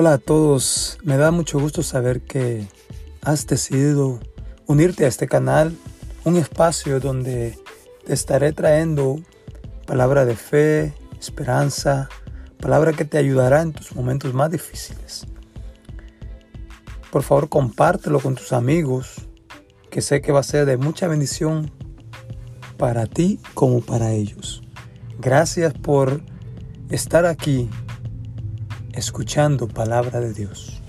Hola a todos, me da mucho gusto saber que has decidido unirte a este canal, un espacio donde te estaré trayendo palabra de fe, esperanza, palabra que te ayudará en tus momentos más difíciles. Por favor, compártelo con tus amigos, que sé que va a ser de mucha bendición para ti como para ellos. Gracias por estar aquí escuchando palabra de Dios.